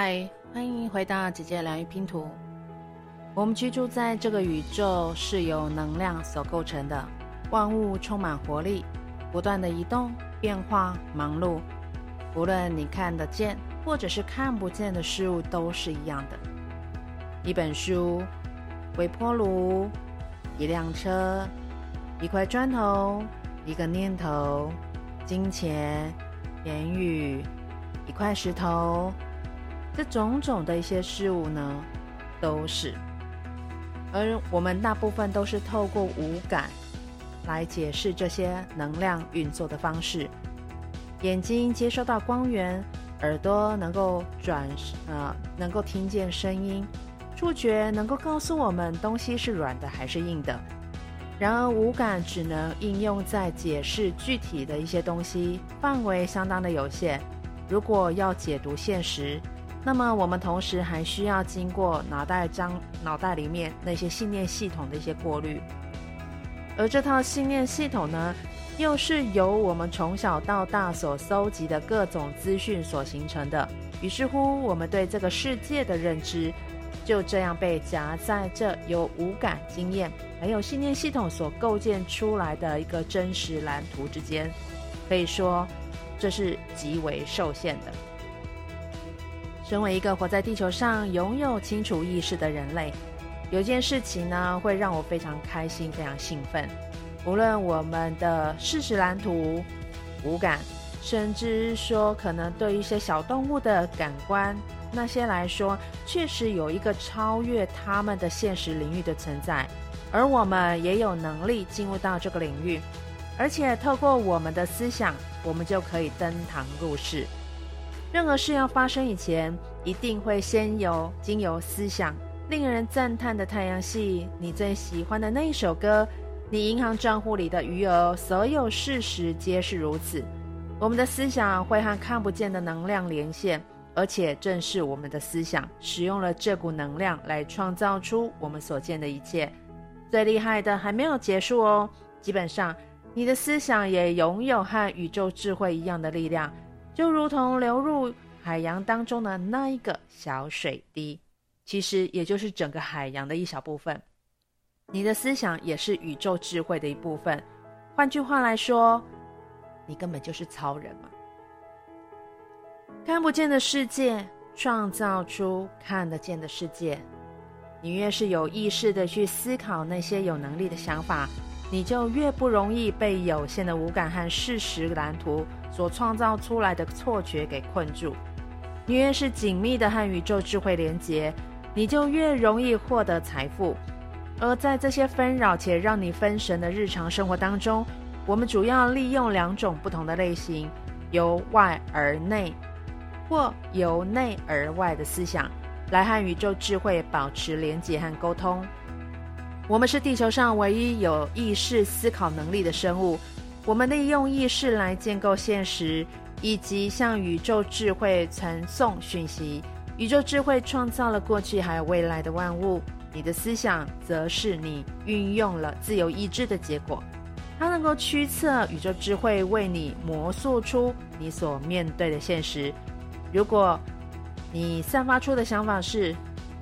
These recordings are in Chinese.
嗨，欢迎回到姐姐疗愈拼图。我们居住在这个宇宙是由能量所构成的，万物充满活力，不断的移动、变化、忙碌。无论你看得见或者是看不见的事物，都是一样的。一本书、微波炉、一辆车、一块砖头、一个念头、金钱、言语、一块石头。这种种的一些事物呢，都是，而我们大部分都是透过五感来解释这些能量运作的方式。眼睛接收到光源，耳朵能够转呃能够听见声音，触觉能够告诉我们东西是软的还是硬的。然而五感只能应用在解释具体的一些东西，范围相当的有限。如果要解读现实，那么，我们同时还需要经过脑袋张脑袋里面那些信念系统的一些过滤，而这套信念系统呢，又是由我们从小到大所搜集的各种资讯所形成的。于是乎，我们对这个世界的认知就这样被夹在这由五感经验还有信念系统所构建出来的一个真实蓝图之间，可以说这是极为受限的。身为一个活在地球上、拥有清楚意识的人类，有件事情呢，会让我非常开心、非常兴奋。无论我们的事实蓝图、五感，甚至说可能对一些小动物的感官，那些来说，确实有一个超越他们的现实领域的存在，而我们也有能力进入到这个领域，而且透过我们的思想，我们就可以登堂入室。任何事要发生以前，一定会先由经由思想，令人赞叹的太阳系，你最喜欢的那一首歌，你银行账户里的余额，所有事实皆是如此。我们的思想会和看不见的能量连线，而且正是我们的思想使用了这股能量来创造出我们所见的一切。最厉害的还没有结束哦，基本上你的思想也拥有和宇宙智慧一样的力量。就如同流入海洋当中的那一个小水滴，其实也就是整个海洋的一小部分。你的思想也是宇宙智慧的一部分。换句话来说，你根本就是超人嘛！看不见的世界创造出看得见的世界。你越是有意识的去思考那些有能力的想法，你就越不容易被有限的无感和事实蓝图所创造出来的错觉给困住。你越是紧密的和宇宙智慧连接，你就越容易获得财富。而在这些纷扰且让你分神的日常生活当中，我们主要利用两种不同的类型：由外而内，或由内而外的思想，来和宇宙智慧保持连接和沟通。我们是地球上唯一有意识思考能力的生物。我们利用意识来建构现实，以及向宇宙智慧传送讯息。宇宙智慧创造了过去还有未来的万物。你的思想则是你运用了自由意志的结果。它能够驱策宇宙智慧为你魔术出你所面对的现实。如果你散发出的想法是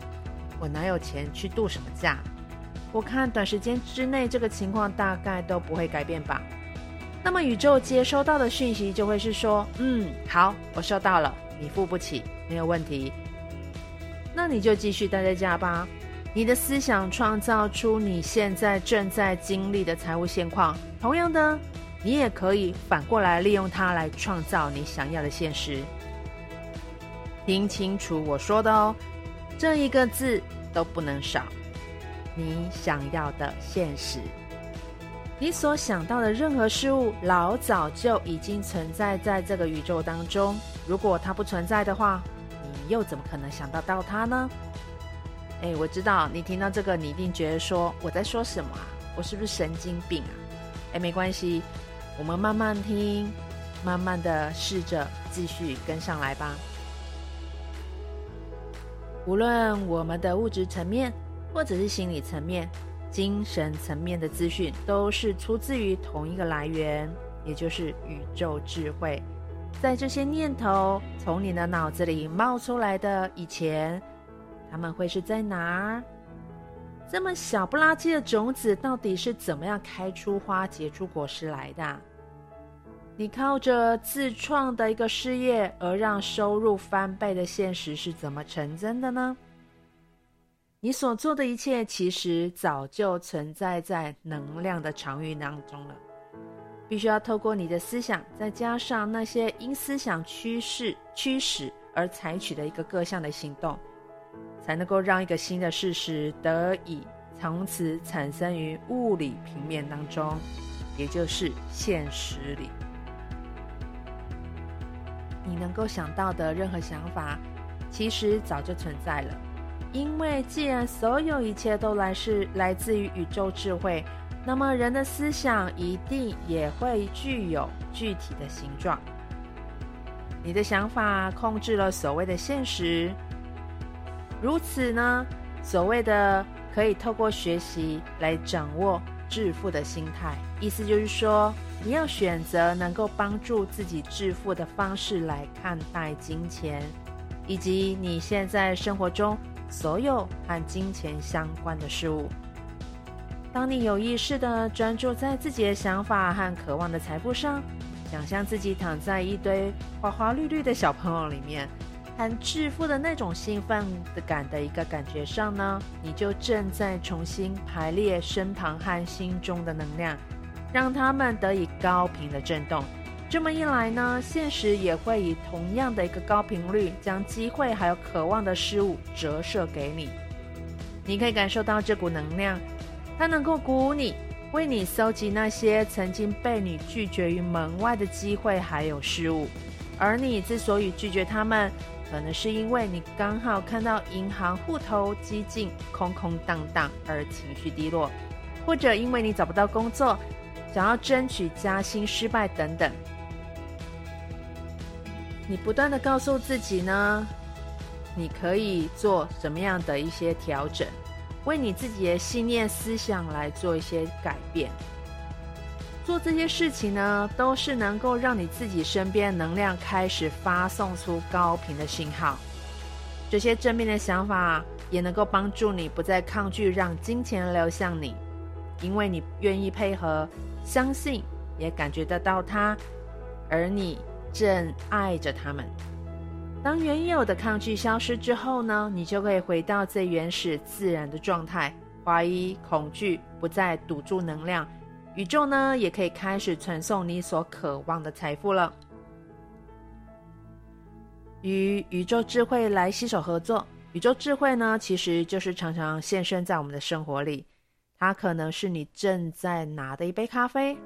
“我哪有钱去度什么假”，我看短时间之内这个情况大概都不会改变吧。那么宇宙接收到的讯息就会是说，嗯，好，我收到了，你付不起，没有问题。那你就继续待在家吧。你的思想创造出你现在正在经历的财务现况。同样的，你也可以反过来利用它来创造你想要的现实。听清楚我说的哦，这一个字都不能少。你想要的现实。你所想到的任何事物，老早就已经存在在这个宇宙当中。如果它不存在的话，你又怎么可能想得到它呢？哎，我知道你听到这个，你一定觉得说我在说什么啊？我是不是神经病啊？哎，没关系，我们慢慢听，慢慢的试着继续跟上来吧。无论我们的物质层面，或者是心理层面。精神层面的资讯都是出自于同一个来源，也就是宇宙智慧。在这些念头从你的脑子里冒出来的以前，他们会是在哪儿？这么小不拉几的种子，到底是怎么样开出花、结出果实来的？你靠着自创的一个事业而让收入翻倍的现实是怎么成真的呢？你所做的一切，其实早就存在在能量的场域当中了。必须要透过你的思想，再加上那些因思想趋势驱使而采取的一个各项的行动。才能够让一个新的事实得以从此产生于物理平面当中，也就是现实里。你能够想到的任何想法，其实早就存在了。因为既然所有一切都来是来自于宇宙智慧，那么人的思想一定也会具有具体的形状。你的想法控制了所谓的现实。如此呢，所谓的可以透过学习来掌握致富的心态，意思就是说，你要选择能够帮助自己致富的方式来看待金钱，以及你现在生活中所有和金钱相关的事物。当你有意识的专注在自己的想法和渴望的财富上，想象自己躺在一堆花花绿绿的小朋友里面。和致富的那种兴奋的感的一个感觉上呢，你就正在重新排列身旁和心中的能量，让他们得以高频的震动。这么一来呢，现实也会以同样的一个高频率，将机会还有渴望的事物折射给你。你可以感受到这股能量，它能够鼓舞你，为你搜集那些曾经被你拒绝于门外的机会还有事物，而你之所以拒绝他们。可能是因为你刚好看到银行户头几近空空荡荡而情绪低落，或者因为你找不到工作，想要争取加薪失败等等。你不断的告诉自己呢，你可以做什么样的一些调整，为你自己的信念思想来做一些改变。做这些事情呢，都是能够让你自己身边能量开始发送出高频的信号。这些正面的想法也能够帮助你不再抗拒让金钱流向你，因为你愿意配合、相信，也感觉得到它，而你正爱着他们。当原有的抗拒消失之后呢，你就可以回到最原始自然的状态，怀疑、恐惧不再堵住能量。宇宙呢，也可以开始传送你所渴望的财富了。与宇宙智慧来携手合作，宇宙智慧呢，其实就是常常现身在我们的生活里。它可能是你正在拿的一杯咖啡，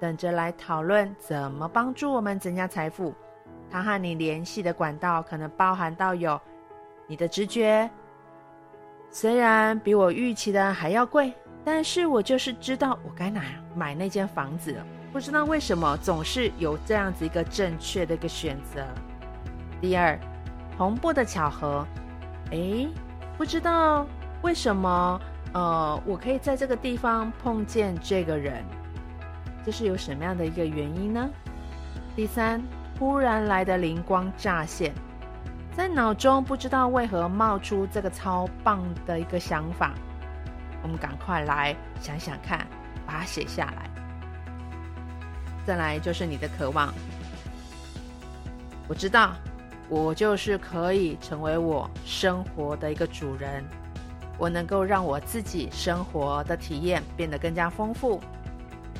等着来讨论怎么帮助我们增加财富。他和你联系的管道可能包含到有你的直觉，虽然比我预期的还要贵。但是我就是知道我该哪买那间房子了，不知道为什么总是有这样子一个正确的一个选择。第二，同步的巧合，诶，不知道为什么，呃，我可以在这个地方碰见这个人，这是有什么样的一个原因呢？第三，突然来的灵光乍现，在脑中不知道为何冒出这个超棒的一个想法。我们赶快来想想看，把它写下来。再来就是你的渴望。我知道，我就是可以成为我生活的一个主人。我能够让我自己生活的体验变得更加丰富，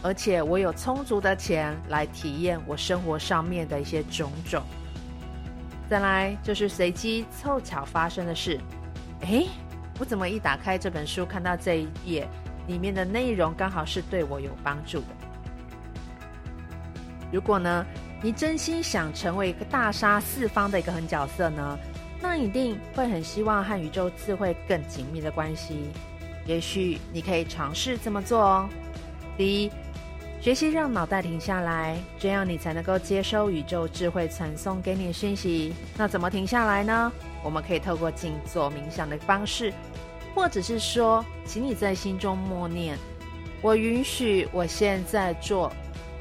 而且我有充足的钱来体验我生活上面的一些种种。再来就是随机凑巧发生的事。诶。我怎么一打开这本书，看到这一页里面的内容刚好是对我有帮助的？如果呢，你真心想成为一个大杀四方的一个狠角色呢，那一定会很希望和宇宙智慧更紧密的关系。也许你可以尝试这么做哦。第一，学习让脑袋停下来，这样你才能够接收宇宙智慧传送给你的讯息。那怎么停下来呢？我们可以透过静坐冥想的方式。或者是说，请你在心中默念：“我允许我现在做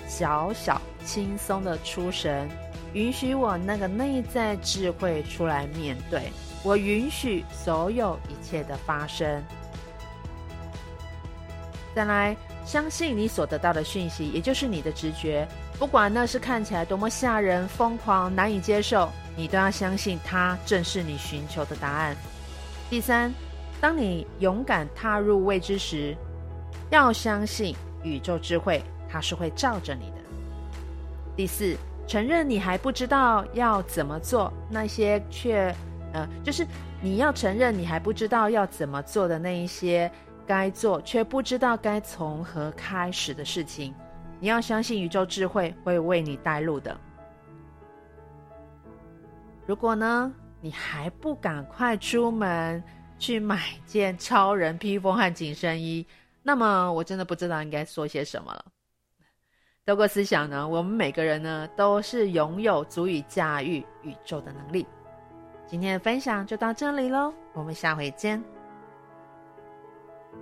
小小轻松的出神，允许我那个内在智慧出来面对，我允许所有一切的发生。再来，相信你所得到的讯息，也就是你的直觉，不管那是看起来多么吓人、疯狂、难以接受，你都要相信它正是你寻求的答案。第三，当你勇敢踏入未知时，要相信宇宙智慧，它是会罩着你的。第四，承认你还不知道要怎么做，那些却，呃，就是你要承认你还不知道要怎么做的那一些。该做却不知道该从何开始的事情，你要相信宇宙智慧会为你带路的。如果呢，你还不赶快出门去买件超人披风和紧身衣，那么我真的不知道应该说些什么了。透过思想呢，我们每个人呢都是拥有足以驾驭宇宙的能力。今天的分享就到这里喽，我们下回见。